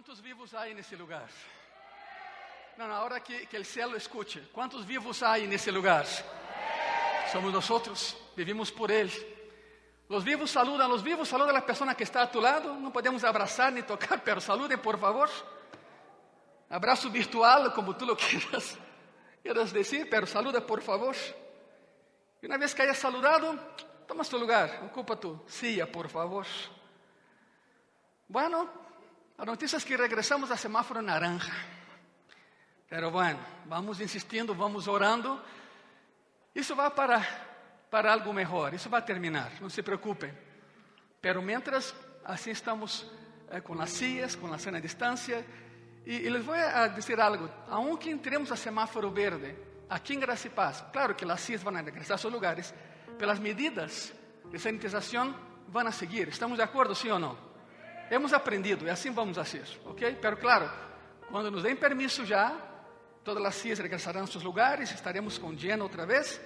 ¿Cuántos vivos hay en ese lugar? No, no, ahora que, que el cielo escuche. ¿Cuántos vivos hay en ese lugar? Somos nosotros, vivimos por Él. Los vivos saludan, los vivos saludan a la persona que está a tu lado. No podemos abrazar ni tocar, pero saluden por favor. Abrazo virtual, como tú lo quieras, quieras decir, pero saluda por favor. Y una vez que hayas saludado, toma tu lugar, ocupa tu silla, por favor. Bueno, la noticia es que regresamos a semáforo naranja. Pero bueno, vamos insistindo, vamos orando. Isso vai para, para algo melhor, isso vai terminar, não se preocupem. Pero mientras, assim estamos eh, com as sillas, com a sana distância. E, e les vou a dizer algo: aunque entremos a semáforo verde, aqui em Graça e Paz, claro que as sillas vão regresar a seus lugares, pelas medidas de sanitização vão a seguir. ¿Estamos de acordo, sim ou não? Hemos aprendido e assim vamos a ser, ok? Pero claro, quando nos deem permisso já, todas as sillas regressarão a seus lugares, estaremos com lleno outra vez.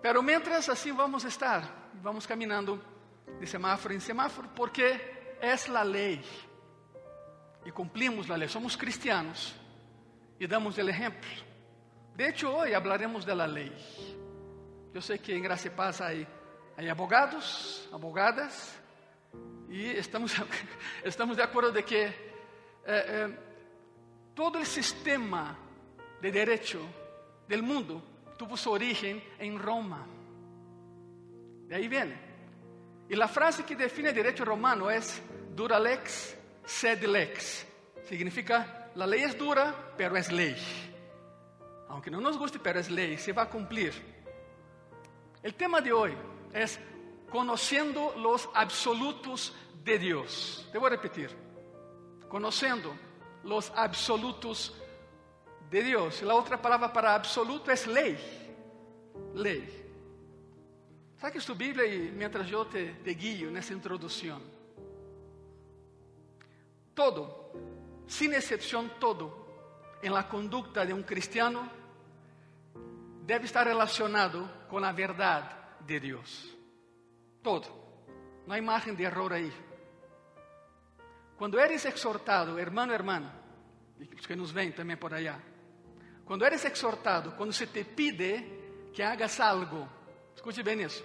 Pero mientras assim vamos estar, vamos caminhando de semáforo em semáforo, porque é a lei. E cumprimos a lei, somos cristianos e damos o exemplo. De hecho, hoje hablaremos da lei. Eu sei que em Graça e Paz há abogados, abogadas, e estamos, estamos de acordo de que eh, eh, todo o sistema de direito del mundo tuvo su origen en Roma. De ahí viene. Y la frase que define el derecho romano es dura lex, sed lex. Significa, la ley es dura, pero es ley. Aunque no nos guste, pero es ley, se va a cumplir. El tema de hoy es conociendo los absolutos de Dios. Te voy a repetir. Conociendo los absolutos de Deus. A outra palavra para absoluto é lei. Lei. Saque tu Bíblia e mientras eu te, te guio nessa introdução. Todo, sem exceção, todo, em la conduta de um cristiano deve estar relacionado com a verdade de Deus. Todo. Não há margem de erro aí. Quando eres exortado, hermano, hermana, e os que nos vêm também por allá, quando eres exortado, quando se te pide que hagas algo, escute bem isso.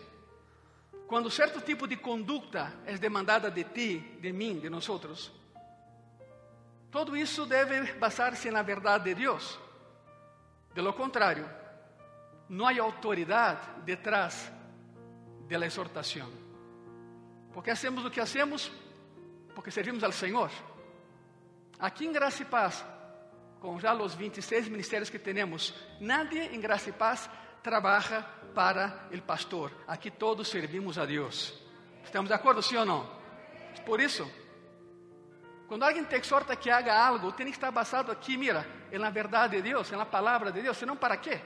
Quando certo tipo de conduta é demandada de ti, de mim, de nós outros, todo isso deve basar-se na verdade de Deus. De lo contrário, não há autoridade detrás de la exortação. Porque hacemos o que hacemos porque servimos ao Senhor. Aqui em Graça e Paz, com já os 26 ministérios que temos, nadie em Graça e Paz trabalha para o pastor. Aqui todos servimos a Deus. Estamos de acordo, sim ou não? Por isso, quando alguém te exorta que haga algo, tem que estar basado aqui, mira, na verdade de Deus, na palavra de Deus, senão para quê?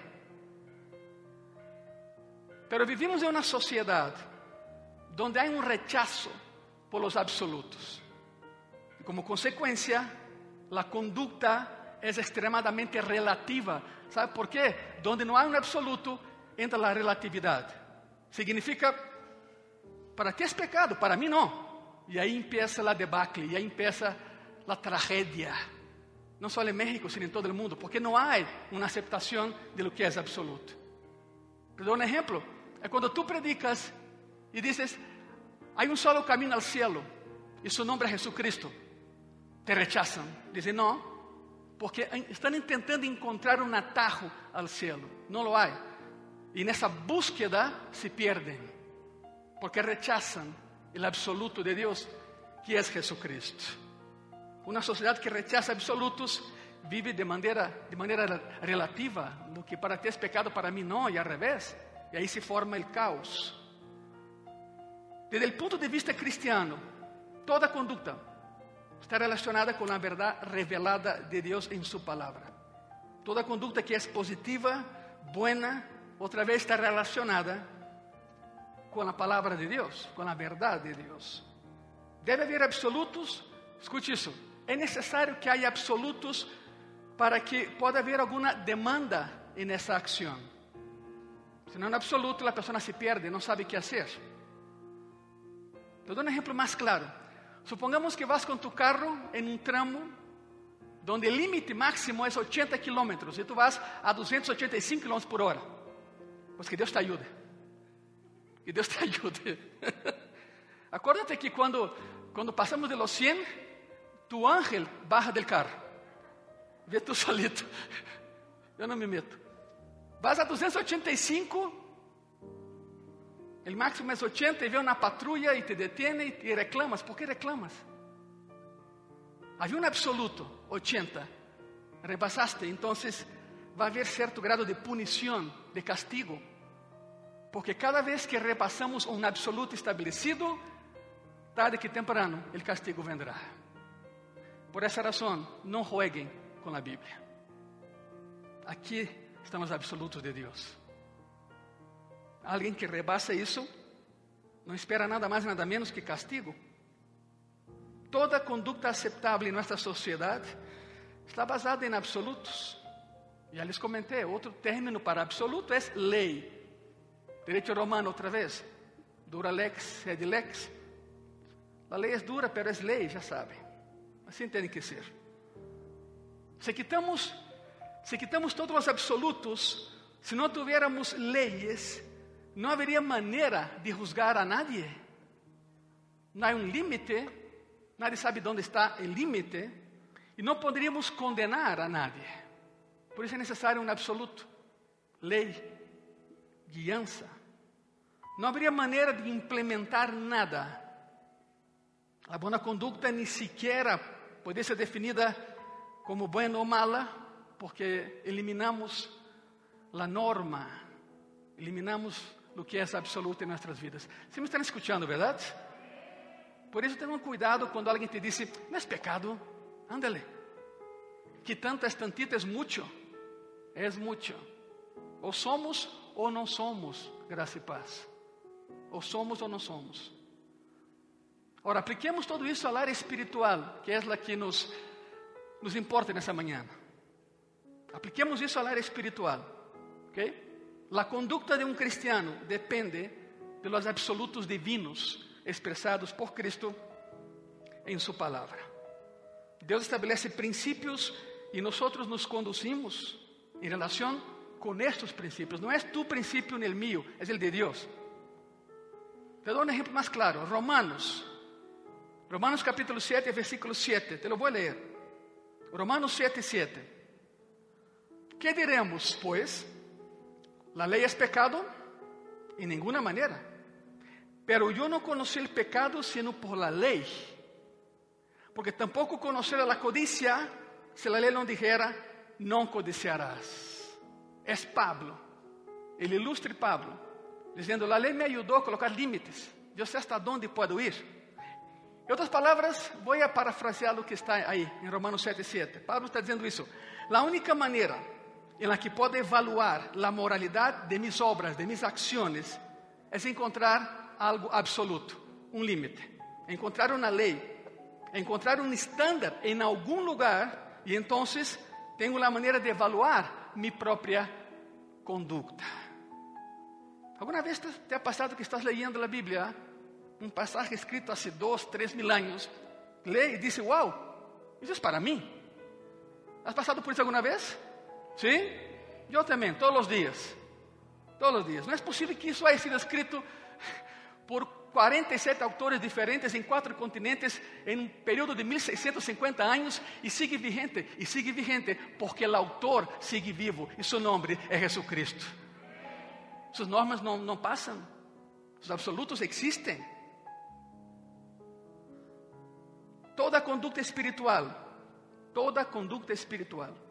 Pero vivimos em uma sociedade onde há um rechazo por los absolutos. Como consequência, a conduta é extremadamente relativa. ¿Sabe por quê? Donde não há um absoluto, entra a relatividade. Significa, para ti é pecado, para mim não. E aí empieza a debacle, e aí empieza a tragédia. Não só em México, sino em todo o mundo, porque não há uma aceitação de lo que é absoluto. Te dou um exemplo. É quando tu predicas e dizes, há um solo caminho ao cielo, e seu nome é Jesucristo. Te rechazam. Dizem, não, porque estão tentando encontrar um atajo ao cielo. Não lo há. E nessa búsqueda se perdem, porque rechazam o absoluto de Deus, que é Jesucristo. Uma sociedade que rechaza absolutos vive de maneira, de maneira relativa. Lo que para ti é pecado, para mim não, e ao revés. E aí se forma o caos. Desde o ponto de vista cristiano, toda conduta está relacionada com a verdade revelada de Deus em Sua palavra. Toda conduta que é positiva, buena, outra vez está relacionada com a palavra de Deus, com a verdade de Deus. Deve haver absolutos, escute isso, é necessário que haja absolutos para que possa haver alguma demanda nessa ação. Se não é absoluto, a pessoa se perde, não sabe o que fazer. Te dou um exemplo mais claro. Supongamos que vas con tu carro en un tramo donde el límite máximo es 80 kilómetros y tú vas a 285 kilómetros por hora. Pues que Dios te ayude. Que Dios te ayude. Acuérdate que cuando, cuando pasamos de los 100, tu ángel baja del carro. Ve tú solito. Yo no me meto. Vas a 285, el máximo es 80 y ve una patrulla y te detiene y reclamas. ¿Por qué reclamas? Había un absoluto, 80. Rebasaste, entonces va a haber cierto grado de punición, de castigo. Porque cada vez que repasamos un absoluto establecido, tarde que temprano el castigo vendrá. Por esa razón, no jueguen con la Biblia. Aquí están los absolutos de Dios. Alguien que rebasa isso não espera nada mais nada menos que castigo. Toda conduta aceitável em nossa sociedade está basada em absolutos. Já lhes comentei, outro término para absoluto é lei. Direito romano, outra vez. Dura lex, sed lex. A lei é dura, pero é lei, já sabem. Assim tem que ser. Se quitamos, se quitamos todos os absolutos, se não tivéssemos leis, não haveria maneira de juzgar a nadie. Não há um limite, nadie sabe onde está o limite, e não poderíamos condenar a nadie. Por isso é necessário um absoluto, lei, guiança. Não haveria maneira de implementar nada. A boa conduta nem sequer pode ser definida como buena ou mala, porque eliminamos a norma, eliminamos o que é absoluto em nossas vidas. Você me está escutando, verdade? Por isso, tenham cuidado quando alguém te diz: não é pecado, ándale. Que tanto é tantito, é muito. É muito. Ou somos ou não somos, graça e paz. Ou somos ou não somos. Ora, apliquemos tudo isso à área espiritual, que é a que nos, nos importa nessa manhã. Apliquemos isso à área espiritual, ok? La conduta de um cristiano depende de los absolutos divinos expresados por Cristo em sua palavra. Deus estabelece princípios e nós nos conduzimos em relação com estes princípios. Não é tu princípio nem o mío, é o de Deus. Te dou um exemplo mais claro. Romanos, Romanos capítulo 7, versículo 7. Te lo vou ler. Romanos 7, 7. Que diremos, pois? La ley es pecado en ninguna manera. Pero yo no conocí el pecado sino por la ley. Porque tampoco conocer la codicia si la ley no dijera, no codiciarás. Es Pablo, el ilustre Pablo, diciendo, la ley me ayudó a colocar límites. Yo sé hasta dónde puedo ir. En otras palabras, voy a parafrasear lo que está ahí en Romanos 7:7. Pablo está diciendo eso. La única manera em la que pode evaluar a moralidade de mis obras, de mis acciones, é encontrar algo absoluto, um limite, encontrar uma lei, encontrar um estándar em algum lugar e então tenho a maneira de evaluar minha própria conduta. Alguma vez te ha passado que estás leyendo a Bíblia, um passagem escrito há dois, três mil anos, lê e diz: Uau, isso é para mim. ¿Has passado por isso alguma vez? ¿Sí? Yo también, todos los días. Todos los días. No es posible que eso haya sido escrito por 47 autores diferentes em quatro continentes em um período de 1650 anos e sigue vigente, e sigue vigente porque o autor sigue vivo e seu nome é Jesus Cristo. Suas normas não, não passam, os absolutos existem. Toda conduta espiritual, toda conduta espiritual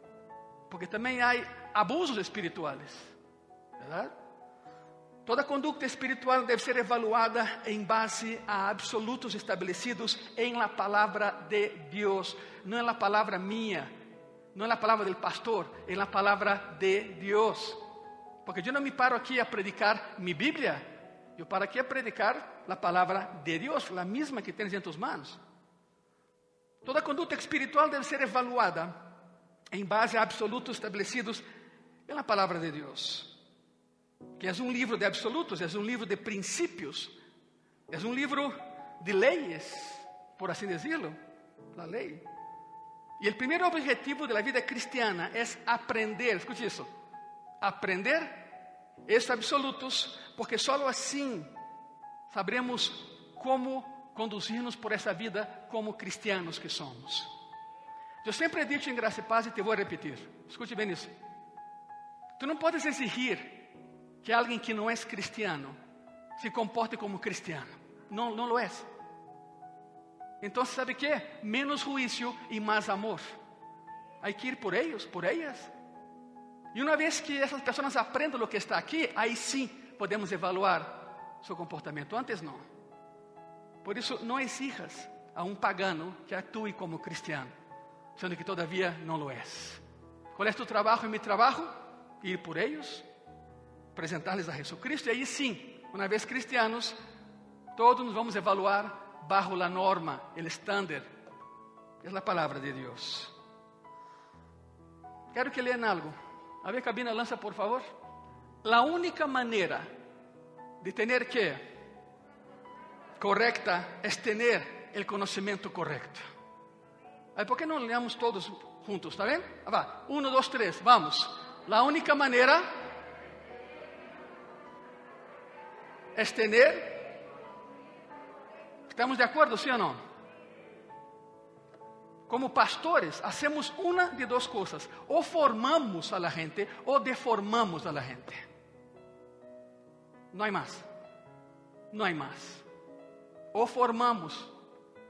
porque também há abusos espirituais, verdade? Toda conduta espiritual deve ser evaluada em base a absolutos estabelecidos em la palavra de Deus, não é la palavra minha, não é la palavra del pastor, é la palavra de Deus. Porque eu não me paro aqui a predicar mi Bíblia, eu paro aqui a predicar a palavra de Deus, a mesma que tens em tus manos. Toda conduta espiritual deve ser evaluada em base a absolutos estabelecidos pela palavra de Deus. Que é um livro de absolutos, é um livro de princípios, é um livro de leis, por así decirlo, la ley. Y el primer objetivo de la vida cristiana es aprender, escuche eso, aprender estos absolutos, porque solo así sabremos cómo conducirnos por esa vida como cristianos que somos. Yo siempre he dicho en Gracia y Paz y te voy a repetir, escuche bien eso. Tú no puedes exigir que alguien que no es cristiano se comporte como cristiano. No, no lo es. Entonces, ¿sabe qué? Menos juicio y más amor. Hay que ir por ellos, por ellas. Y una vez que esas personas aprendan lo que está aquí, ahí sí podemos evaluar su comportamiento. Antes no. Por eso no exijas a un pagano que actúe como cristiano, siendo que todavía no lo es. ¿Cuál es tu trabajo y mi trabajo? Ir por ellos, presentarles a Jesucristo. Y ahí sí, una vez cristianos, todos nos vamos a evaluar bajo la norma, el estándar. Es la palabra de Dios. Quero que lean algo. A ver, cabina, lança, por favor. La única manera de tener que correcta es tener el conocimiento correcto. Aí, por que não leamos todos juntos? Está bem? Ah, va. Uno, dos, tres. Vamos. La única manera es tener ¿Estamos de acuerdo, sí o no? Como pastores, hacemos una de dos cosas. O formamos a la gente o deformamos a la gente. No hay más. No hay más. O formamos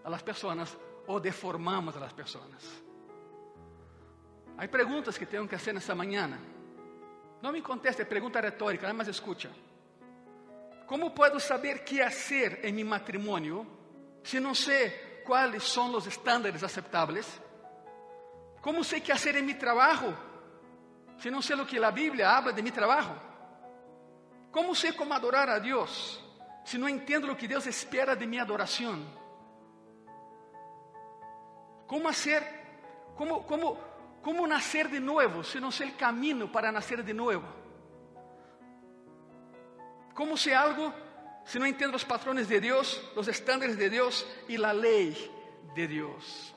a las personas o deformamos a las. Hay preguntas que tengo que hacer esta mañana. No me conteste, pregunta retórica, nada más escucha. ¿Cómo puedo saber qué hacer en mi matrimonio se não sei quais são os estándares aceptáveis? Como sei que fazer em meu trabalho? Se não sei o que a Bíblia habla de meu trabalho? Como sei como adorar a Deus? Se não entendo o que Deus espera de minha adoração? Como fazer? Como, como, como nascer de novo? Se não sei o caminho para nascer de novo? Como ser algo si no entiendo los patrones de Dios, los estándares de Dios y la ley de Dios.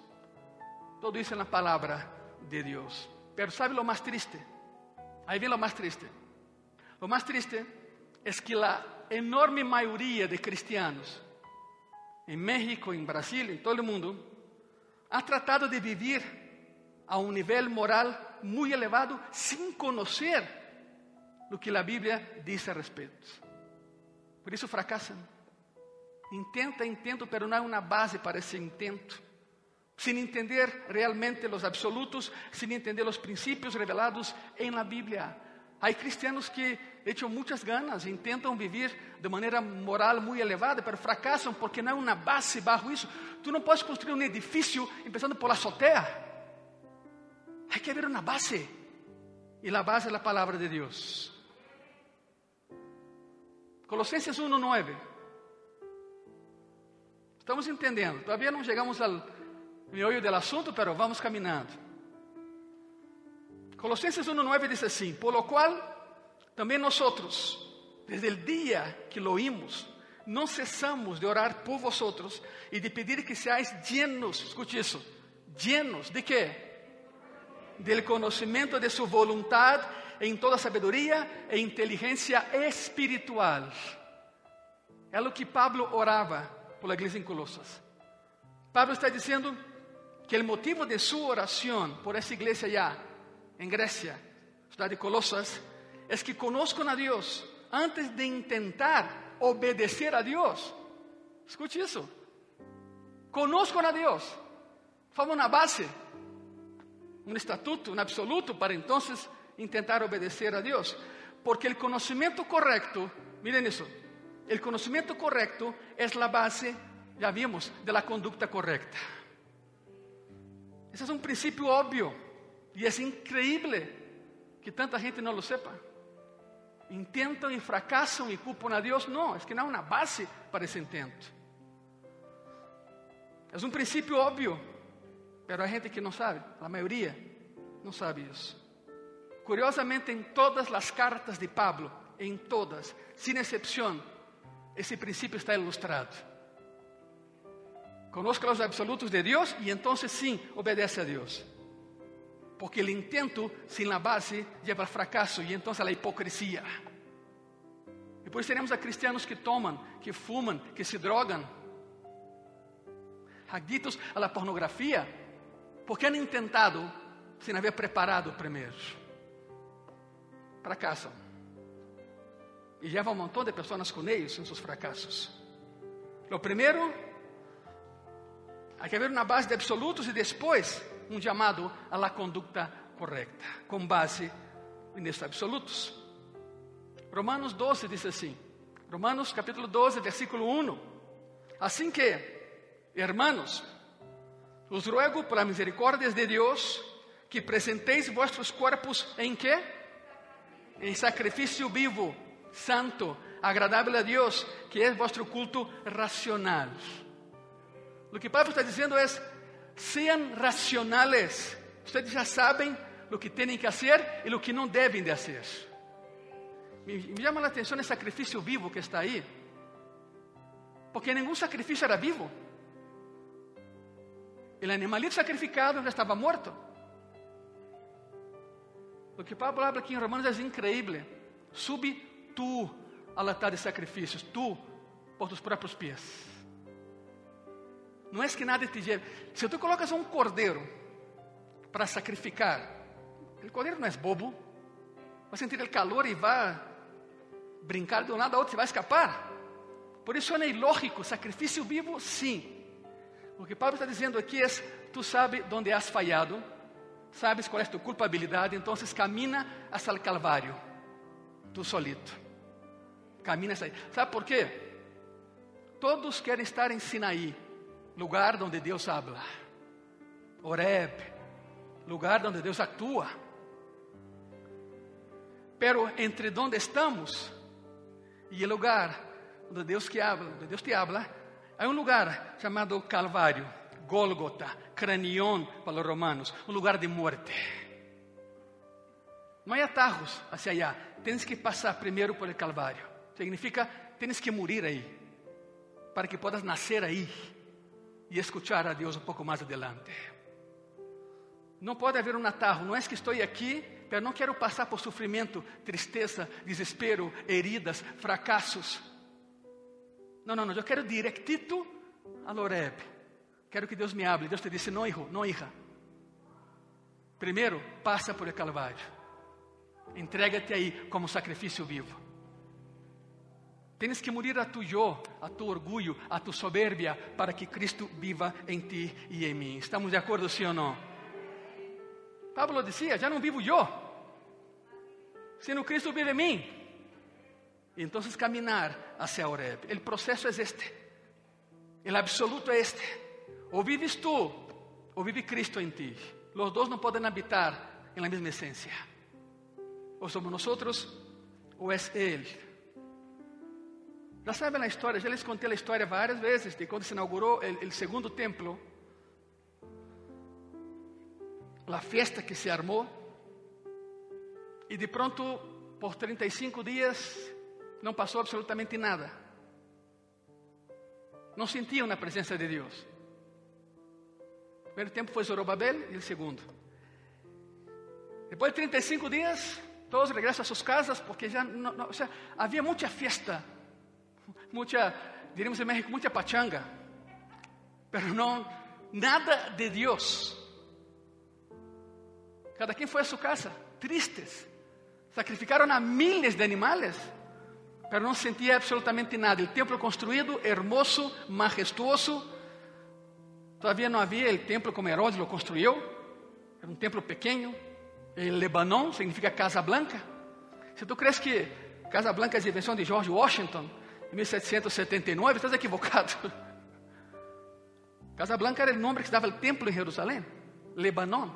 Todo dice en la palabra de Dios. Pero ¿sabe lo más triste? Ahí viene lo más triste. Lo más triste es que la enorme mayoría de cristianos en México, en Brasil, en todo el mundo, ha tratado de vivir a un nivel moral muy elevado sin conocer lo que la Biblia dice al respecto. Por isso fracassam. Intenta, intento, pero não há uma base para esse intento. Sem entender realmente os absolutos, sem entender os princípios revelados em la Bíblia. Há cristianos que echam muitas ganas, intentam viver de maneira moral muito elevada, mas fracassam porque não há uma base bajo isso. Tu não podes construir um edifício começando por la azotea. Há que haver uma base. E a base é a palavra de Deus. Colossenses 1:9. Estamos entendendo. Todavía não chegamos ao meollo del assunto, pero vamos caminhando. Colossenses 1:9 diz assim: Por lo cual também nós desde o dia que lo oímos, não cessamos de orar por vosotros e de pedir que seáis llenos, escute isso, llenos de quê? Del conhecimento de sua voluntade em toda sabedoria e inteligência espiritual. É o que Pablo orava por la igreja em Colosas. Pablo está dizendo que o motivo de sua oração por essa igreja já em Grécia, cidade de Colosas, é que conozcan a Deus antes de intentar obedecer a Deus. Escute isso. Conozcan a Deus. Forma uma base, um estatuto, um absoluto para então intentar obedecer a Dios. Porque el conocimiento correcto, miren eso, el conocimiento correcto es la base, ya vimos, de la conducta correcta. Ese es un principio obvio y es increíble que tanta gente no lo sepa. Intentan y fracasan y culpan a Dios. No, es que no hay una base para ese intento. Es un principio obvio, pero hay gente que no sabe, la mayoría no sabe eso. Curiosamente, em todas as cartas de Pablo, em todas, sem exceção, esse princípio está ilustrado. Conozca los absolutos de Dios y entonces sí obedece a Dios. Porque el intento sin la base lleva al fracaso y entonces a la hipocresía. Eso tenemos a cristianos que toman, que fuman, que se drogan, adictos a la pornografía, porque han intentado sin haber preparado primeiro. Fracassam. E levam um montão de pessoas com eles em seus fracassos. O primeiro, há que haver uma base de absolutos e depois um chamado a la correta, com base nestes absolutos. Romanos 12 diz assim, Romanos capítulo 12, versículo 1. Assim que, hermanos, os ruego por las de Deus que presentéis vuestros cuerpos em quê? Em sacrifício vivo, santo, agradável a Deus, que é vuestro culto racional. O que Pablo está dizendo é: sejam racionales. Vocês já sabem o que têm que fazer e o que não devem de fazer. Me, me chama a atenção o sacrifício vivo que está aí, porque nenhum sacrifício era vivo. O animalito sacrificado já estava morto. O que Pablo habla aqui em Romanos é increíble. Sube tu al altar de sacrifícios, tu por tus próprios pés. Não é que nada te lleve. Se tu colocas um cordeiro para sacrificar, o cordeiro não é bobo, vai sentir o calor e vai brincar de um lado a outro, e vai escapar. Por isso é ilógico, sacrifício vivo, sim. O que Pablo está dizendo aqui é: tu sabes onde has falhado, sabes qual é a tua culpabilidade, então camina hasta o Calvário, tu solito. Camina hasta aí. Sabe por quê? Todos querem estar em Sinaí, lugar onde Deus habla. Oreb, lugar onde Deus atua. Pero entre onde estamos e o lugar onde Deus que habla, onde Deus te habla, há um lugar chamado Calvário Gólgota, Cranión para os romanos, um lugar de muerte. Não há atajos hacia allá. Tens que passar primeiro por el Calvário. Significa, tens que morir aí, para que puedas nascer aí e escuchar a Deus um pouco mais adelante. Não pode haver um atajo. Não é que estou aqui, mas não quero passar por sofrimento, tristeza, desespero, heridas, fracassos. Não, não, não. Eu quero directito a Loreb. Quero que Deus me hable. Deus te disse: Não, hijo, não, hija. Primeiro, passa por el Calvário. Entrega-te aí como sacrifício vivo. Tens que morir a tu yo, a tu orgulho, a tu soberbia, para que Cristo viva em ti e em mim. Estamos de acordo, sim ou não? Pablo dizia: Já não vivo eu, sino Cristo vive em mim. Então, caminhar hacia Oreb. O processo é este. O absoluto é este. Ou vives tu, ou vive Cristo em ti. Os dois não podem habitar em la mesma essência. Ou somos nós, ou é Ele. Já sabem a história, já les contei a história várias vezes de quando se inaugurou o segundo templo. A festa que se armou. E de pronto, por 35 dias, não passou absolutamente nada. Não sentiam a presença de Deus. O primeiro tempo foi Zorobabel e o segundo. Depois de 35 dias, todos regressam a suas casas porque já não, não, seja, havia muita festa, muita, diríamos em México, muita pachanga, mas não nada de Deus. Cada quem foi a sua casa, tristes. Sacrificaram a miles de animais, mas não sentia absolutamente nada. O templo construído, hermoso, majestuoso, Todavía não havia o templo como Herodes lo construiu. Era um templo pequeno. El Lebanon significa Casa Blanca. Se tu crees que Casa Blanca a invenção de George Washington em 1779, estás equivocado. Casa Blanca era o nome que se dava ao templo em Jerusalém, Lebanon.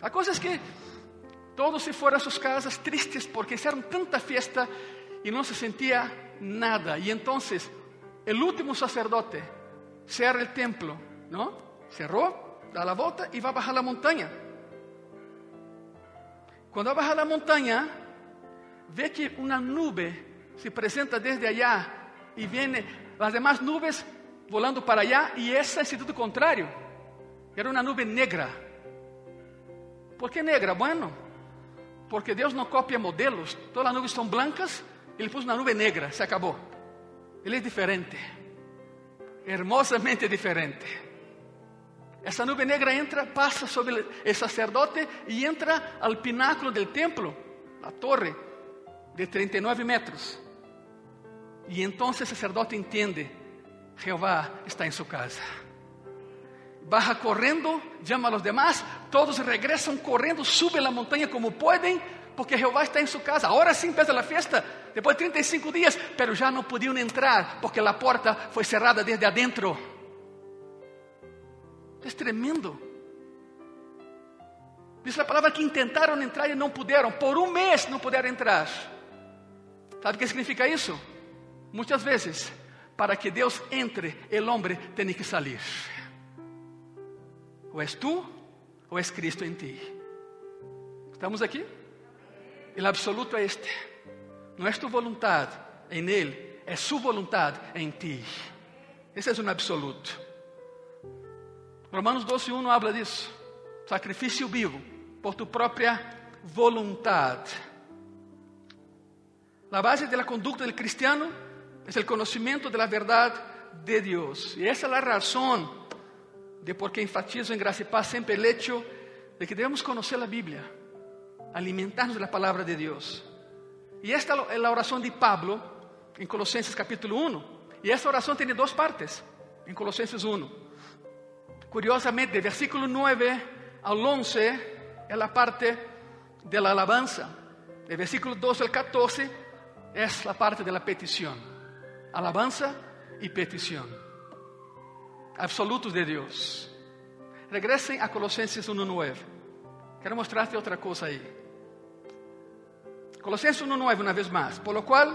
A coisa é que todos se foram a suas casas tristes porque hicieron tanta fiesta e não se sentia nada. E então, o último sacerdote cierra el templo, ¿no? Cerró, da la volta y va a bajar la montaña. Cuando va a montaña, ve que una nube se presenta desde allá y viene, las demás nubes volando para allá y esa en sentido contrario. Era una nube negra. ¿Por qué negra? Bueno, porque Deus não copia modelos. Todas as nuvens são blancas, ele pôs uma nuvem negra, se acabou. Ele é diferente, hermosamente diferente. Essa nuvem negra entra, passa sobre o sacerdote e entra ao pináculo do templo, a torre de 39 metros. E então o sacerdote entende: Jeová está em sua casa. Baja correndo, llama a los demás, todos regresan correndo, suben la montaña como pueden, porque Jehová está en su casa. Ahora sí empieza la fiesta, después de 35 días, pero ya no pudieron entrar porque la puerta fue cerrada desde adentro. Es tremendo. Dice la palabra que intentaron entrar y no pudieron. Por un mes no pudieron entrar. ¿Sabe qué significa eso? Muchas veces, para que Deus entre, el hombre tiene que salir. Ou és tu, ou és Cristo em ti. Estamos aqui? O absoluto é este. Não é tu vontade em Ele, é sua vontade em ti. Esse é um absoluto. Romanos 12, 1 habla disso. Sacrifício vivo, por tu própria vontade. A base da conduta do cristiano é o conhecimento da verdade de Deus. E essa é a razão de por qué enfatizo en Gracia y Paz siempre el hecho de que debemos conocer la Biblia, alimentarnos de la palabra de Dios. Y esta es la oración de Pablo en Colosenses capítulo 1. Y esta oración tiene dos partes en Colosenses 1. Curiosamente, versículo 9 al 11 es la parte de la alabanza. Del versículo 12 al 14 es la parte de la petición. Alabanza y petición absolutos de Deus. Regressem a Colossenses 1:9. Quero mostrar-te outra coisa aí. Colossenses 1:9 uma vez mais. Por lo qual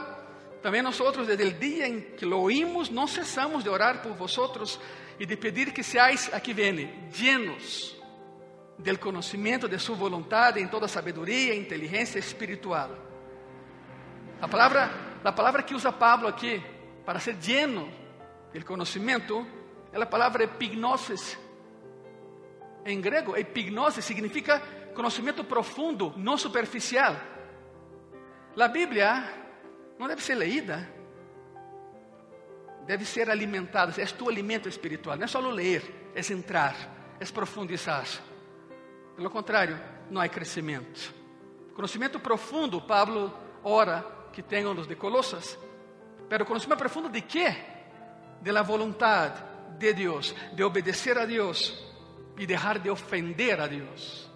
também nós desde o dia em que lo oímos, não cessamos de orar por vosotros e de pedir que seáis, aqui vem, llenos del conhecimento de sua vontade em toda sabedoria e inteligência espiritual. A palavra, a palavra que usa Pablo aqui para ser lleno del conhecimento é a palavra epignosis. Em grego, epignosis significa conhecimento profundo, não superficial. A Bíblia não deve ser leída, deve ser alimentada. É tu alimento espiritual. Não é só ler, é entrar, é profundizar. Pelo contrário, não há crescimento. Conhecimento profundo, Pablo ora que tenham os de Colossas. Pero conhecimento profundo de quê? De la vontade de Deus, de obedecer a Deus e deixar de ofender a Deus.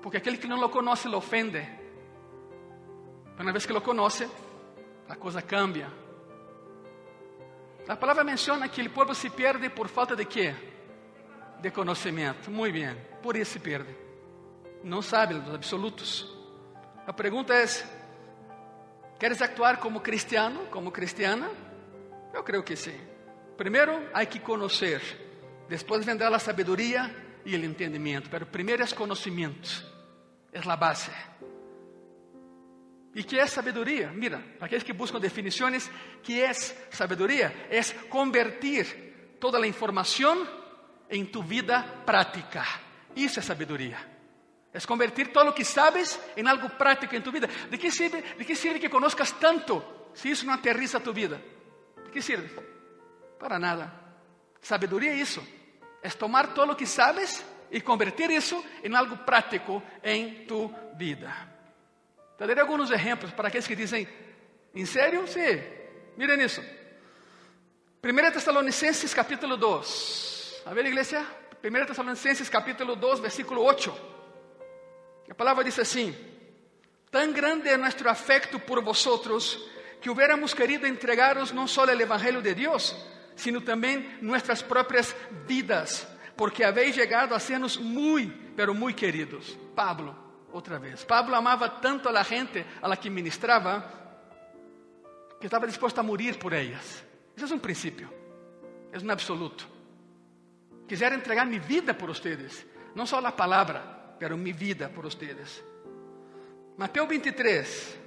Porque aquele que não lo conhece lo ofende. Uma vez que lo conhece, a coisa cambia. A palavra menciona que o povo se perde por falta de quê? De conhecimento. Muito bem, por isso se perde. Não sabe dos absolutos. A pergunta é: queres actuar como cristiano, como cristiana? Eu creio que sim. Primero hay que conocer, después vendrá la sabiduría y el entendimiento, pero primero es conocimiento, es la base. ¿Y qué es sabiduría? Mira, para aquellos que buscan definiciones, ¿qué es sabiduría? Es convertir toda la información en tu vida práctica. Isso é sabedoria. É convertir todo o que sabes em algo prático em tu vida. De que sirve, de que, sirve que conozcas tanto se isso não aterriza a tu vida? De que sirve? Para nada. Sabedoria é isso. É tomar todo o que sabes e convertir isso em algo prático em tu vida. Te darei alguns exemplos para aqueles que dizem, em sério? Sim. Miren isso. 1 Tessalonicenses capítulo 2. A ver, igreja? 1 Tessalonicenses capítulo 2, versículo 8. A palavra diz assim: Tan grande é nosso afecto por vosotros que hubiéramos querido entregaros não só o evangelho de Deus, sino também nossas próprias vidas, porque habéis chegado a sernos muito, pero muito queridos. Pablo, outra vez. Pablo amava tanto a la gente a la que ministrava que estava disposto a morir por elas. Esse é um princípio, é um absoluto. Quisiera entregar mi vida por ustedes, não só a palavra, pero mi vida por ustedes. Mateus 23,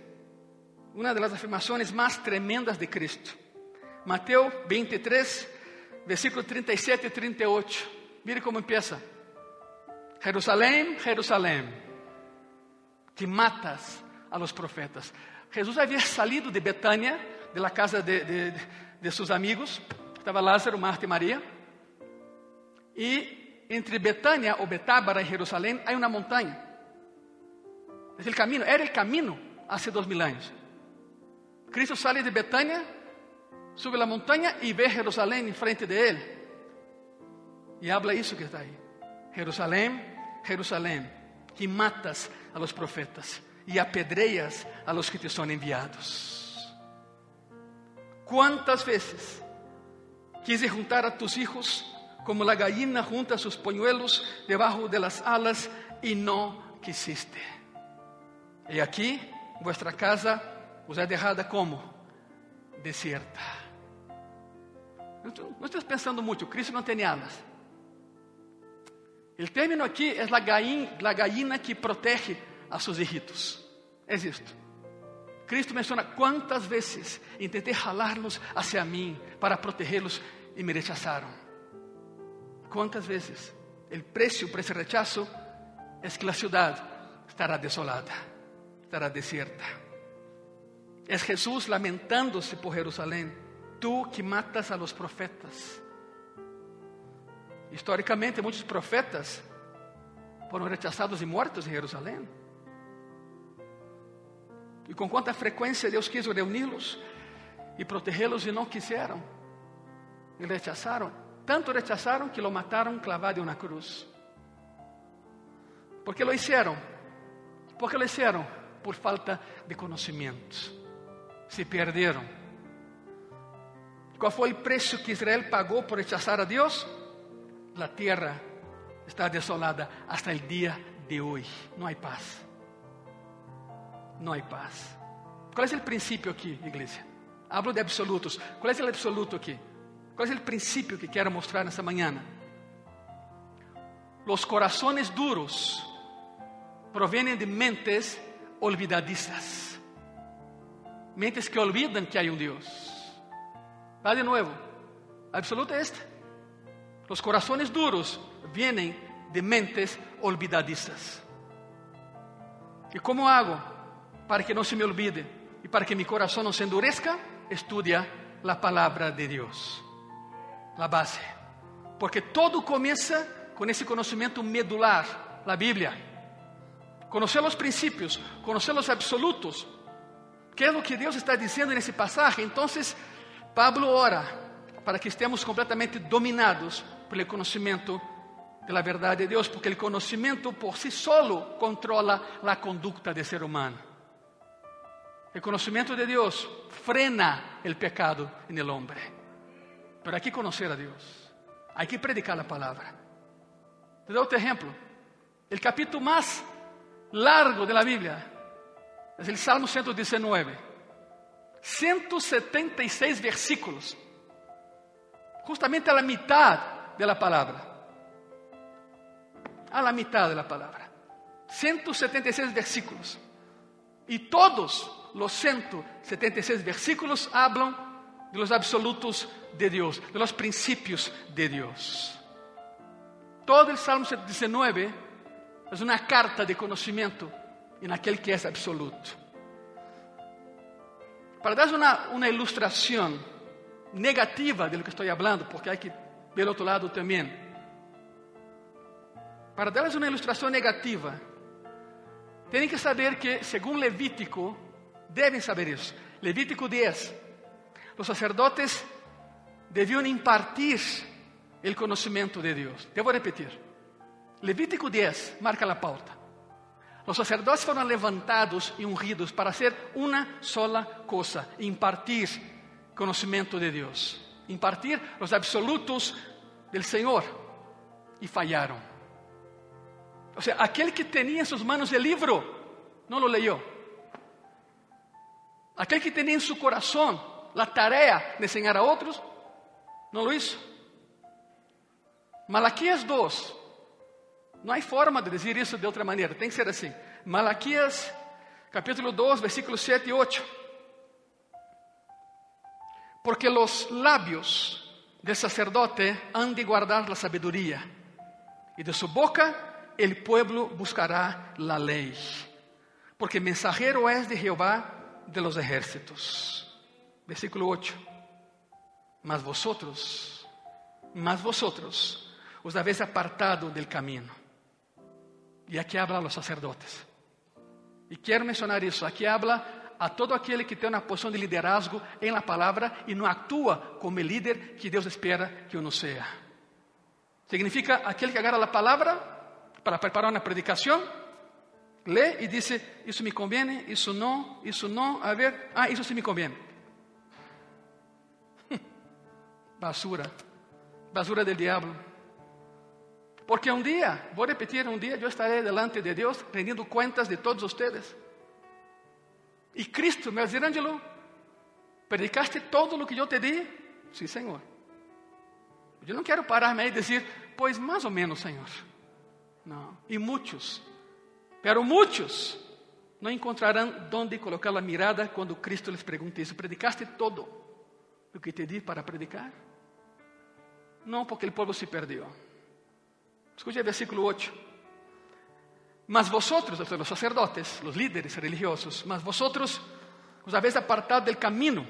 uma das afirmações mais tremendas de Cristo. Mateus 23, versículo 37 e 38. Mire como empieza. Jerusalém, Jerusalém, que matas a los profetas. Jesus havia salido de Betânia, de la casa de, de, de seus amigos. Estava Lázaro, Marta e Maria. E entre Betânia ou Betábara e Jerusalém há uma montanha. É o caminho, era o caminho há dois mil anos. Cristo sale de Betânia, sube a montanha e vê Jerusalém em frente de ele. E habla isso que está aí. Jerusalém, Jerusalém, que matas a los profetas e apedreias a los que te são enviados. Quantas vezes quise juntar a tus hijos como la gallina junta sus polluelos debajo de las alas y no quisiste. Y aquí vuestra casa os é dejada como desierta. Não estás pensando muito, Cristo não tem alas. O término aqui é a gallina que protege a seus hijitos. É isto. Cristo menciona quantas vezes tentei jalá-los hacia mim para protegê-los e me rechazaram. Quantas vezes? O preço por esse rechazo é que a cidade estará desolada, estará desierta. É Jesus lamentando-se por Jerusalém. Tu que matas a los profetas. Historicamente, muitos profetas foram rechazados e mortos em Jerusalém. E com quanta frequência Deus quis reuni-los e protegê-los e não quiseram. E rechazaram. Tanto rechazaram que lo mataram clavado em uma cruz. ¿Por que lo hicieron? ¿Por que lo hicieron? Por falta de conhecimento. Se perderam. Qual foi o preço que Israel pagou por rechazar a Deus? A terra está desolada hasta o dia de hoje. Não há paz. Não há paz. Qual é o princípio aqui, igreja? Hablo de absolutos. Qual é o absoluto aqui? Qual é o princípio que quero mostrar nessa manhã? Los corazones duros provienen de mentes olvidadizas. Mentes que olvidam que há um Deus. Va de novo. Absoluto é este. Los corazones duros vienen de mentes olvidadizas. E como hago para que não se me olvide e para que mi coração não se endurezca? Estudia a palavra de Deus a base. Porque todo começa com esse conhecimento medular, a Bíblia. Conhecer os princípios, conhecer os absolutos. Que é o que Deus está dizendo nesse passagem? Então, Pablo ora para que estemos completamente dominados pelo conhecimento da verdade de Deus, porque o conhecimento por si solo controla a conduta do ser humano. O conhecimento de Deus frena o pecado no homem. Pero hay que conocer a Dios. Hay que predicar la palabra. Te doy otro ejemplo. El capítulo más largo de la Biblia es el Salmo 119. 176 versículos. Justamente a la mitad de la palabra. A la mitad de la palabra. 176 versículos. Y todos los 176 versículos hablan de los absolutos de Dios, de los principios de Dios. Todo el Salmo 119 es una carta de conocimiento en aquel que es absoluto. Para dar una, una ilustración negativa de lo que estoy hablando, porque hay que ver el otro lado también. Para darles uma ilustração negativa, tem que saber que, segundo Levítico, devem saber isso. Levítico 10, os sacerdotes deviam impartir o conhecimento de Deus. Devo repetir. Levítico 10 marca a pauta. Os sacerdotes foram levantados e ungidos para ser uma sola coisa: impartir conhecimento de Deus, impartir os absolutos do Senhor. E falharam. Ou seja, aquele que tinha em suas mãos o livro, não lo leyó. Aquele que tinha em seu coração la tarea de enseñar a otros, no lo hizo. Malaquías 2, não há forma de dizer isso de outra maneira, tem que ser assim. Malaquías, capítulo 2, versículos 7 e 8. Porque los labios del sacerdote han de guardar la sabiduría, y de su boca el pueblo buscará la ley, porque mensajero es de Jehová de los ejércitos. Versículo 8. Mas vosotros, mas vosotros os habéis apartado del camino. Y aquí hablan los sacerdotes. Y quiero mencionar eso. Aquí habla a todo aquele que tem uma posição de liderazgo em la palavra e não atua como o líder que Deus espera que uno seja. Significa aquele que agarra a palavra para preparar uma predicação, lê e diz: Isso me convém, isso não, isso não, a ver, ah, isso sim me convém. Basura, basura del diabo. Porque um dia, vou repetir, um dia eu estarei delante de Deus rendendo contas de todos vocês. E Cristo me dizer, Angelo, predicaste todo o que eu te di? Sim, Senhor. Eu não quero parar-me aí e dizer, pois mais ou menos, Senhor. Não. E muitos, pero muitos, não encontrarão onde colocar a mirada quando Cristo lhes pergunte isso. Predicaste todo o que te di para predicar? Não, porque o povo se perdeu. Escute o versículo 8. Mas vosotros, los sacerdotes, los líderes religiosos, mas vosotros os habéis apartado del camino,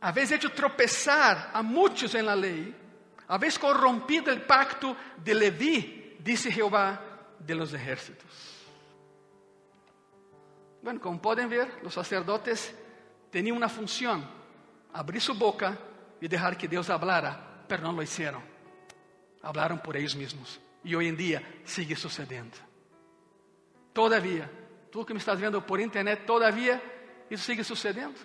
habéis hecho tropezar a muchos en la ley, habéis corrompido el pacto de Leví, dice Jehová de los ejércitos. Bueno, como pueden ver, los sacerdotes tenían una función, abrir su boca y dejar que Dios hablara, pero no lo hicieron. Hablaron por ellos mismos. Y hoy en día sigue sucediendo. Todavia, tu que me estás vendo por internet, todavia isso sigue sucedendo.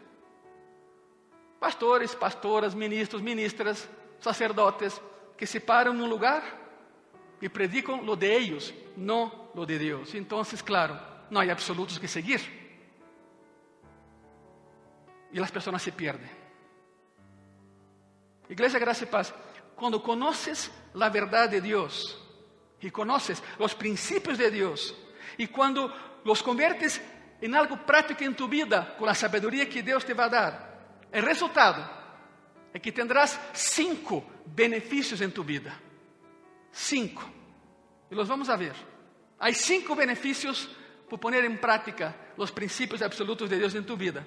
Pastores, pastoras, ministros, ministras, sacerdotes que se param num lugar e predicam lo de eles, não lo de Deus. Então, claro, não há absolutos que seguir. E as pessoas se perdem. Igreja Graça e Paz, quando conheces a verdade de Deus e conheces os princípios de Deus, e quando los convertes em algo prático em tu vida, com a sabedoria que Deus te vai dar, o resultado é que tendrás cinco benefícios em tu vida. Cinco. E los vamos a ver. Há cinco benefícios por poner em prática os princípios absolutos de Deus em tu vida.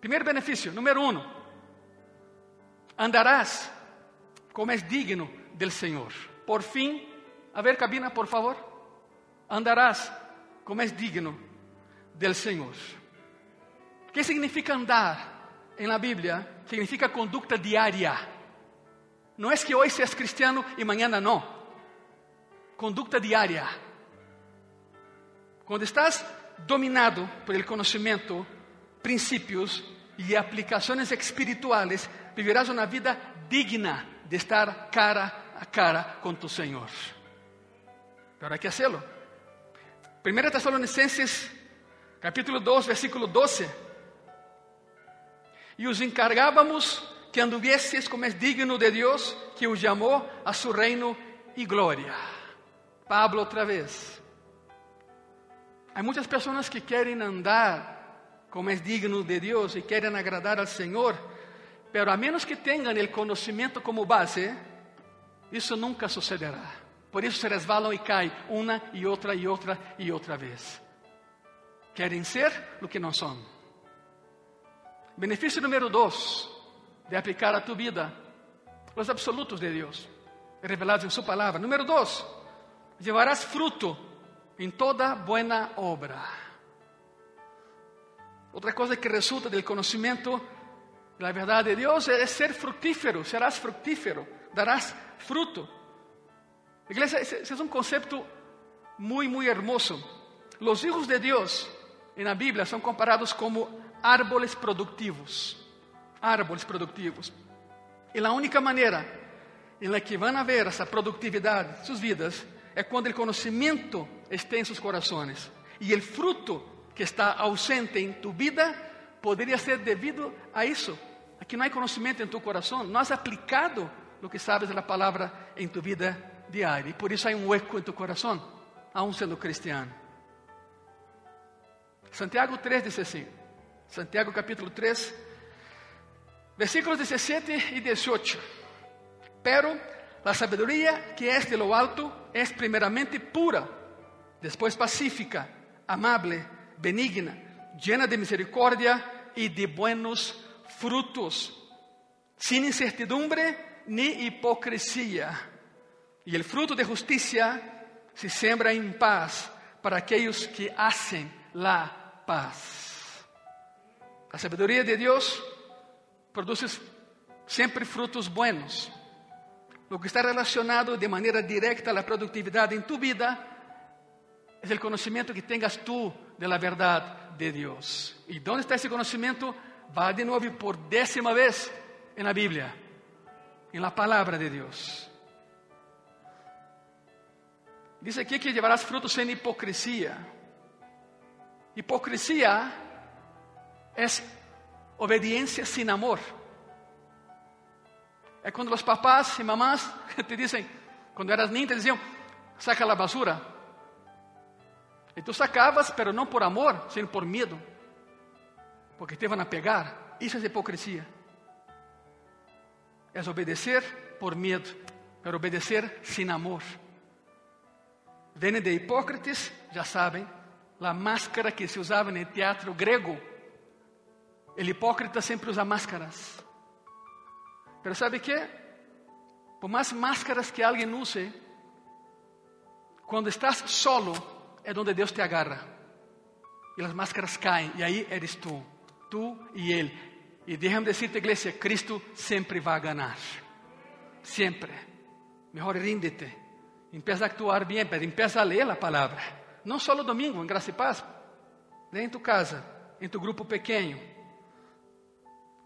Primeiro benefício, número um, andarás como é digno del Senhor. Por fim, a ver, cabina, por favor andarás como é digno del. O que significa andar em la Bíblia? Significa conduta diária. Não é que hoje seas cristiano e mañana não. Conduta diária. Quando estás dominado por el conhecimento, princípios e aplicações espirituales, viverás uma vida digna de estar cara a cara com tu Senhor. Pero hay que hacerlo. 1 Tessalonicenses, capítulo 2, versículo 12. E os encargávamos que anduvieses como é digno de Deus, que os chamou a su reino e glória. Pablo outra vez. Há muitas pessoas que querem andar como é digno de Deus e querem agradar ao Senhor, pero a menos que tenham o conhecimento como base, isso nunca sucederá. Por isso se resvalam e caem uma e outra e outra e outra vez. Querem ser o que não são. Benefício número dois de aplicar a tu vida os absolutos de Deus, revelados em Sua palavra. Número dois, llevarás fruto em toda buena obra. Outra coisa que resulta do conhecimento da verdade de Deus é ser frutífero, serás frutífero, darás fruto. Iglesia, ese, es un concepto muy, muy hermoso. Los hijos de Dios en la Biblia son comparados como árboles productivos. Árboles productivos. Y la única manera en la que van a ver esa productividad en sus vidas es cuando el conocimiento esté en sus corazones. Y el fruto que está ausente en tu vida podría ser debido a eso. Aquí no hay conocimiento en tu corazón. No has aplicado lo que sabes de la palabra en tu vida diária. E por isso há um eco em tu coração, aún sendo cristiano. Santiago 3 diz assim, Santiago capítulo 3, Versículos 17 y 18. Pero la sabiduría que es de lo alto es primeramente pura, después pacífica, amable, benigna, llena de misericordia y de buenos frutos, sin incertidumbre ni hipocresía. Y el fruto de justicia se siembra en paz para aquellos que hacen la paz. La sabiduría de Dios produce sempre frutos buenos. Lo que está relacionado de maneira directa a la productividad en tu vida es el conocimiento que tengas tú de la verdad de Dios. ¿Y dónde está ese conocimiento? Va de nuevo por décima vez en la Biblia, en la palabra de Dios. Dice aquí que llevarás frutos sem hipocrisia. Hipocrisia es obediencia sin amor. É quando os papás e mamás te dizem, quando eras niña, te diziam, saca a basura. E tu sacavas, pero não por amor, sino por medo. Porque te iam a pegar. Isso é hipocrisia. É obedecer por medo, pero obedecer sin amor. Vêm de Hipócrates, já sabem, a máscara que se usava no teatro grego. O hipócrita sempre usa máscaras. Pero sabe que? Por mais máscaras que alguém use, quando estás solo, é onde Deus te agarra. E as máscaras caem, e aí eres tu, tu e Ele. E déjame decirte, igreja, Cristo sempre vai ganhar. Sempre. Mejor ríndete. Empieza a actuar bem, pero empieza a ler a palavra. Não só no domingo, em graça e paz. Lê em tu casa, em tu grupo pequeno.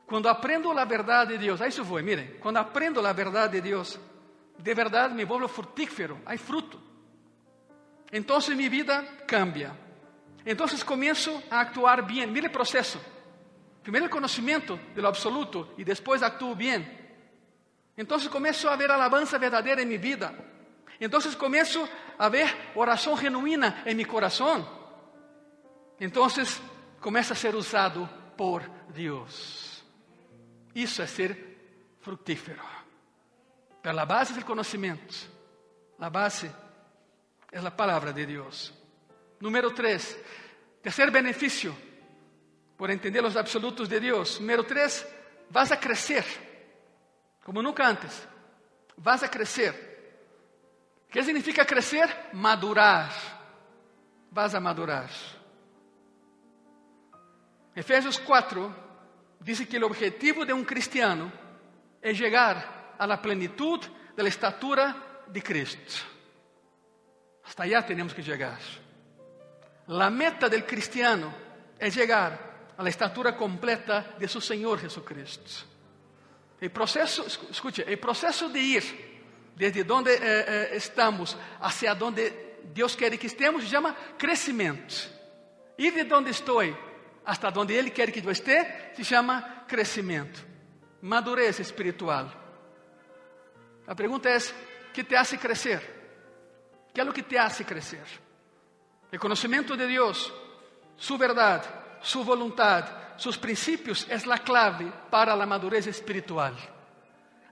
Quando aprendo a verdade de Deus, a isso vou, miren, quando aprendo a verdade de Deus, de verdade me volvo frutífero, há fruto. Então minha vida cambia. Então começo a actuar bem. Mire o processo. Primeiro o conhecimento de lo absoluto e depois actuo bem. Então começo a ver alabanza verdadeira em minha vida. Então começo a ver oração genuína em meu coração. Então começa a ser usado por Deus. Isso é ser frutífero. Pero a base do conhecimento, a base é a palavra de Deus. Número 3, terceiro benefício por entender os absolutos de Deus. Número 3, vas a crescer como nunca antes. Vas a crescer. O que significa crescer? Madurar. Vas a madurar. Efésios 4, dice que o objetivo de um cristiano é chegar a la plenitud de la estatura de Cristo. Hasta allá temos que chegar. La meta del cristiano é chegar a la estatura completa de su Senhor Jesucristo. O processo, escute, o processo de ir desde onde eh, eh, estamos hacia onde Deus quer que estemos se chama crescimento. Ir de onde estou hasta onde Ele quer que eu esteja, se chama crescimento, madurez espiritual. A pergunta é: que te hace crescer? Que é o que te hace crescer? O conhecimento de Deus, Sua verdade, Sua vontade, seus princípios é a clave para a madurez espiritual.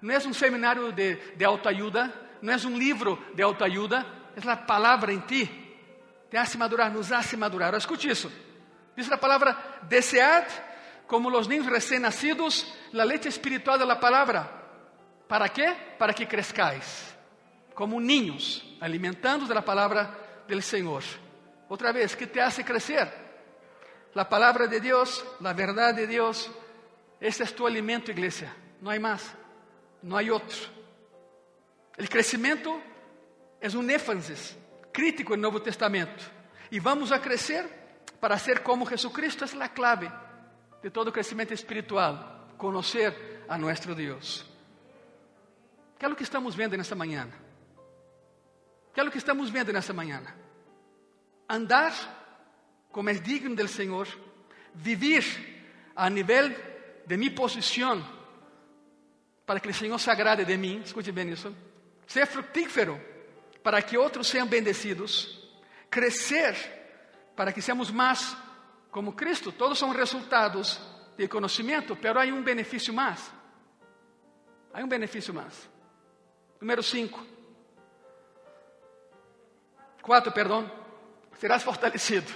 Não é um seminário de, de autoajuda, não é um livro de autoajuda, é a palavra em ti. Te hace madurar, nos hace madurar. Escute isso. Dice la palabra, desead como los niños recién nacidos la leche espiritual de la palabra. ¿Para qué? Para que crezcáis como niños, alimentando de la palabra del Señor. Otra vez, ¿qué te hace crecer? La palabra de Dios, la verdad de Dios, ese es tu alimento, iglesia. No hay más, no hay otro. El crecimiento es un énfasis crítico el Nuevo Testamento. Y vamos a crecer para ser como Jesucristo é a clave de todo crescimento espiritual, conhecer a nosso Deus. Que é o que estamos vendo nessa manhã? Que é o que estamos vendo nessa manhã? Andar como é digno do Senhor, vivir a nível de minha posição, para que o Senhor se agrade de mim, escute bem isso, ser frutífero, para que outros sejam bendecidos, crescer para que seamos mais como Cristo. Todos são resultados de conocimiento, pero hay un beneficio más. Hay un beneficio más. Número 5. 4, perdón. Serás fortalecido.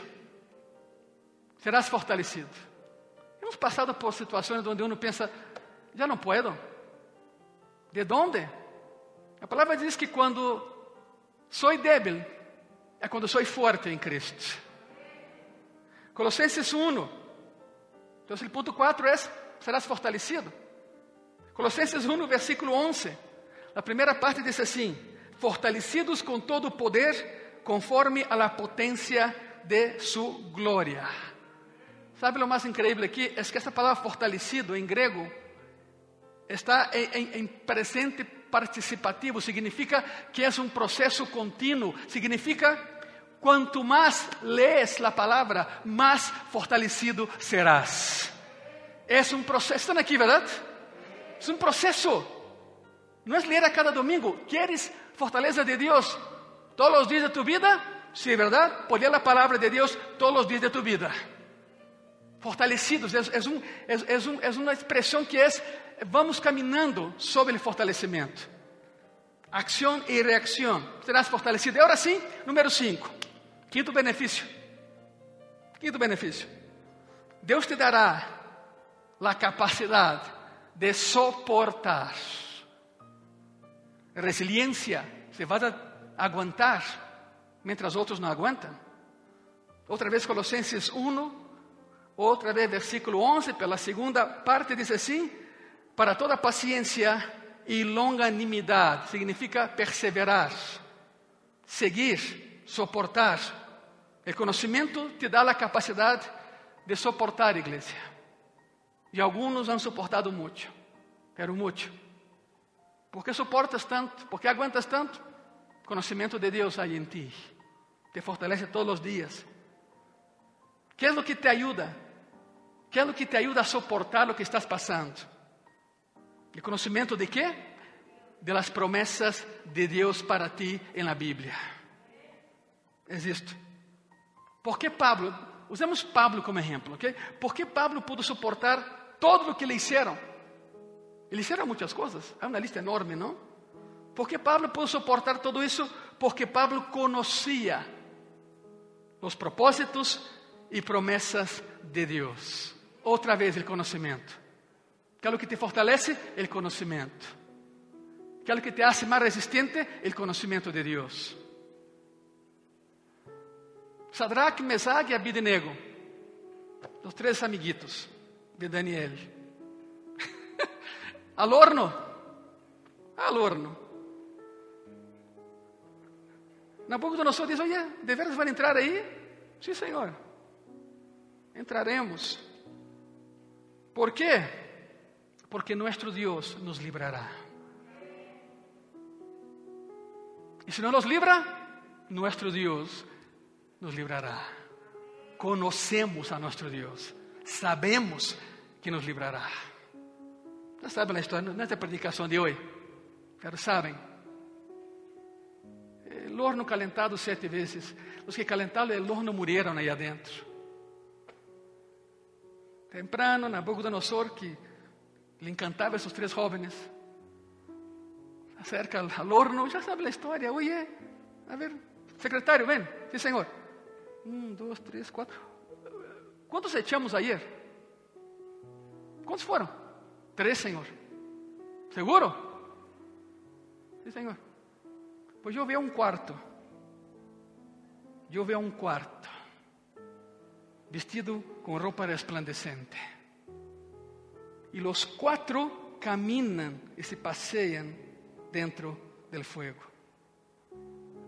Serás fortalecido. Hemos passado por situações onde uno pensa, já não puedo. ¿De onde? A palavra diz que quando sou débil, é quando sou forte em Cristo. Colossenses 1. Então, o ponto 4 é: serás fortalecido. Colossenses 1, versículo 11. A primeira parte diz assim: Fortalecidos com todo o poder, conforme a la potência de su glória. ¿Sabe lo más increíble aquí? Es que esta palabra fortalecido en griego está en, presente participativo, significa que es un proceso continuo, significa cuanto más lees la palabra, más fortalecido serás. Es un proceso, están aquí, ¿verdad? Es un proceso. No es leer a cada domingo. ¿Quieres fortaleza de Dios todos los días de tu vida? Sí, ¿verdad? Por leer la palabra de Dios todos los días de tu vida fortalecidos. É, é uma expressão que é vamos caminhando sobre o fortalecimento. Ação e reação. Serás fortalecido. E agora sim, número 5. Quinto benefício. Quinto benefício. Deus te dará a capacidade de suportar. Resiliência. Você vai aguentar, mientras outros não aguentam. Outra vez, Colossenses 1, Outra vez, versículo 11, pela segunda parte, diz assim: Para toda paciência e longanimidade, significa perseverar, seguir, suportar. O conhecimento te dá a capacidade de suportar, igreja. E alguns han suportado muito, pero muito. ¿Por que suportas tanto? ¿Por que aguentas tanto? Conhecimento de Deus aí em ti. Te fortalece todos os dias. que é o que te ajuda? que é o que te ajuda a suportar o que estás passando? O conhecimento de quê? De las promessas de Deus para ti em la Bíblia. É isto. Por Pablo, usemos Pablo como exemplo, ok? Por que Pablo pudo suportar todo o que lhe hicieron? Ele hicieron muitas coisas, há uma lista enorme, não? Por que Pablo pudo suportar todo isso? Porque Pablo conhecia os propósitos e promessas de Deus. Outra vez, o conhecimento. Que é o que te fortalece? O conhecimento. Que é o que te hace mais resistente? O conhecimento de Deus. Sadrach, Mesach e Abednego. Os três amiguitos de Daniel. Al horno. Al horno. Nabucodonosor diz: Oye, ¿de veras vão entrar aí? Sim, Senhor. Entraremos. ¿Por qué? Porque nuestro Dios nos librará. Y si no nos libra, nuestro Dios nos librará. Conocemos a nuestro Dios. Sabemos que nos librará. Já sabem a história, não predicação de hoje. Pero sabem. O horno calentado sete vezes. Os que calentaram o horno morreram aí adentro. Temprano, Nabucodonosor, que le encantaba a esos tres jóvenes, acerca al, al, horno, sabe la historia. Oye, a ver, secretario, ven. Sí, señor. Un, dos, tres, cuatro. ¿Cuántos echamos ayer? ¿Cuántos fueron? Tres, señor. ¿Seguro? Sí, señor. Pues yo veo un cuarto. Yo veo un cuarto vestido com roupa resplandecente. E os quatro caminham e se passeiam dentro do fogo.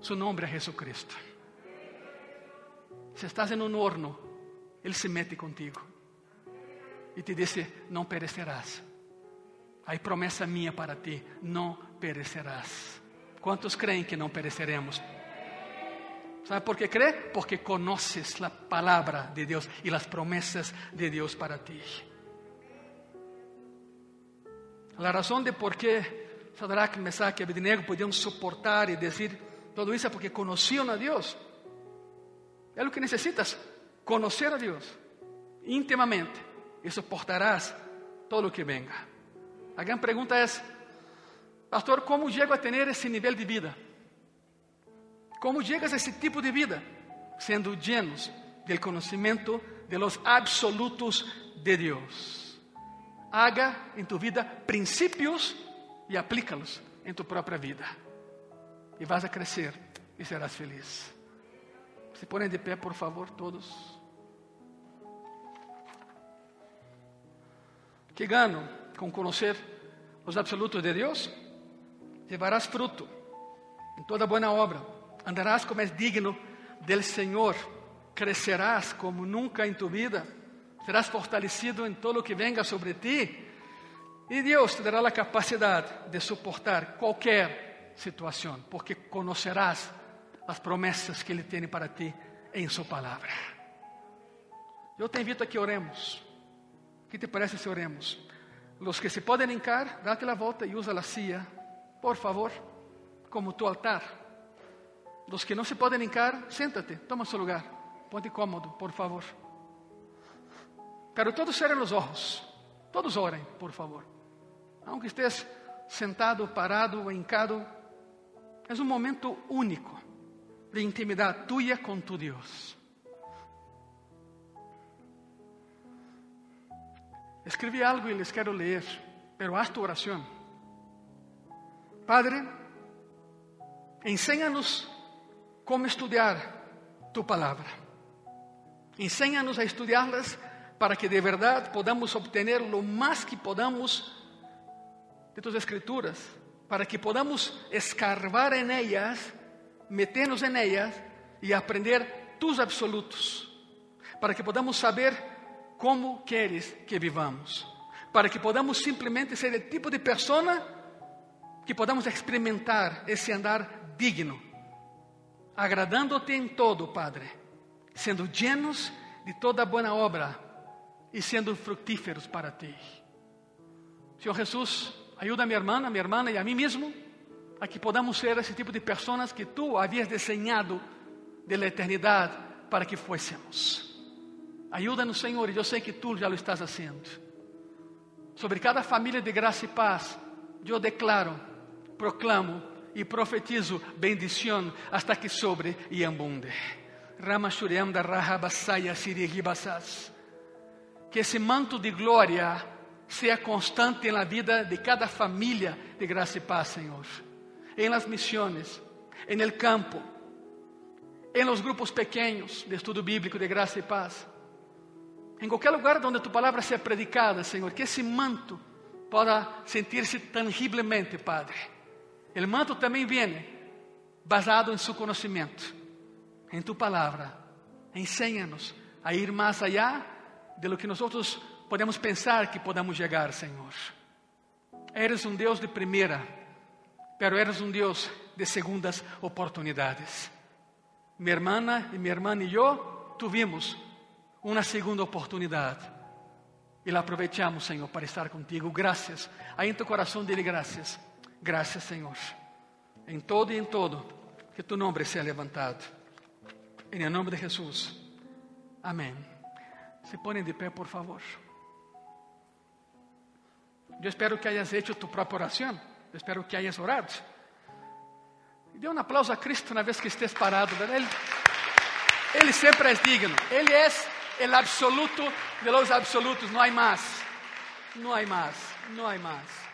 Su nome é Jesus Cristo. Se estás em um horno, Ele se mete contigo e te diz: Não perecerás. Há promessa minha para ti: não perecerás. Quantos creem que não pereceremos? ¿Sabe por qué cree? Porque conoces la palabra de Dios y las promesas de Dios para ti. La razón de por qué Sadrach, Mesach y Abednego podían soportar y decir todo eso es porque conocían a Dios. Es lo que necesitas, conocer a Dios íntimamente, y soportarás todo lo que venga. La gran pregunta es, pastor, ¿cómo llego a tener ese nivel de vida? ¿Cómo llegas a ese tipo de vida? Siendo llenos del conocimiento de los absolutos de Dios. Haga en tu vida principios y aplícalos en tu propia vida. Y vas a crecer y serás feliz. Se ponen de pé, por favor, todos. que gano con conocer los absolutos de Dios? Llevarás fruto en toda buena obra, andarás como es digno del Señor, crecerás como nunca en tu vida, serás fortalecido en todo lo que venga sobre ti y Dios te dará la capacidad de soportar cualquier situación, porque conocerás las promesas que Ele tiene para ti en su palabra. Yo te invito a que oremos. que te parece se oremos? Los que se podem hincar, date la volta e usa la silla, por favor, como tu altar. Los que não se podem hincar, siéntate, toma su lugar, ponte cómodo, por favor. Pero todos cerrem os olhos, todos orem, por favor. Aunque estés sentado, parado ou hincado, é um momento único de intimidade tuya com tu Deus. Escribí algo y les quiero leer, pero haz tu oración. Padre, enséñanos cómo estudiar tu palabra. Enséñanos a estudiarlas para que de verdad podamos obtener lo más que podamos de tus escrituras, para que podamos escarbar en ellas, meternos en ellas y aprender tus absolutos, para que podamos saber como queres que vivamos, para que podamos simplesmente ser o tipo de pessoa que podamos experimentar esse andar digno, agradando-te em todo, Padre, sendo llenos de toda boa obra e sendo fructíferos para ti. Senhor Jesus, ajuda a minha irmã, a minha irmã e a mim mesmo a que podamos ser esse tipo de pessoas que tu havias desenhado de la eternidade para que fôssemos. Ajuda-nos, Senhor, e eu sei que tu já lo estás fazendo. Sobre cada família de graça e paz, eu declaro, proclamo e profetizo bendição hasta que sobre e abunde. Que esse manto de glória seja constante na vida de cada família de graça e paz, Senhor. Em las missões, en el campo, em los grupos pequenos de estudo bíblico de graça e paz em qualquer lugar onde tu palavra seja predicada, Senhor, que esse manto possa sentir-se tangivelmente, Padre. O manto também vem basado em seu conhecimento, em tu palavra. Ensina-nos a ir mais allá de lo que nós podemos pensar que podamos chegar, Senhor. Eres um Deus de primeira, pero eres um Deus de segundas oportunidades. Minha irmã e minha irmã e eu tuvimos uma segunda oportunidade. E la aprovechamos, Senhor, para estar contigo. Graças. Aí em tu coração dele graças. Graças, Senhor. Em todo e em todo, que tu nome seja levantado. Em nome de Jesus. Amém. Se ponem de pé, por favor. Eu espero que hayas hecho tu própria oração. Eu espero que hayas orado. Dê um aplauso a Cristo na vez que estés parado. Ele, ele sempre é digno. Ele é el absoluto de los absolutos, no hay más, no hay más, no hay más.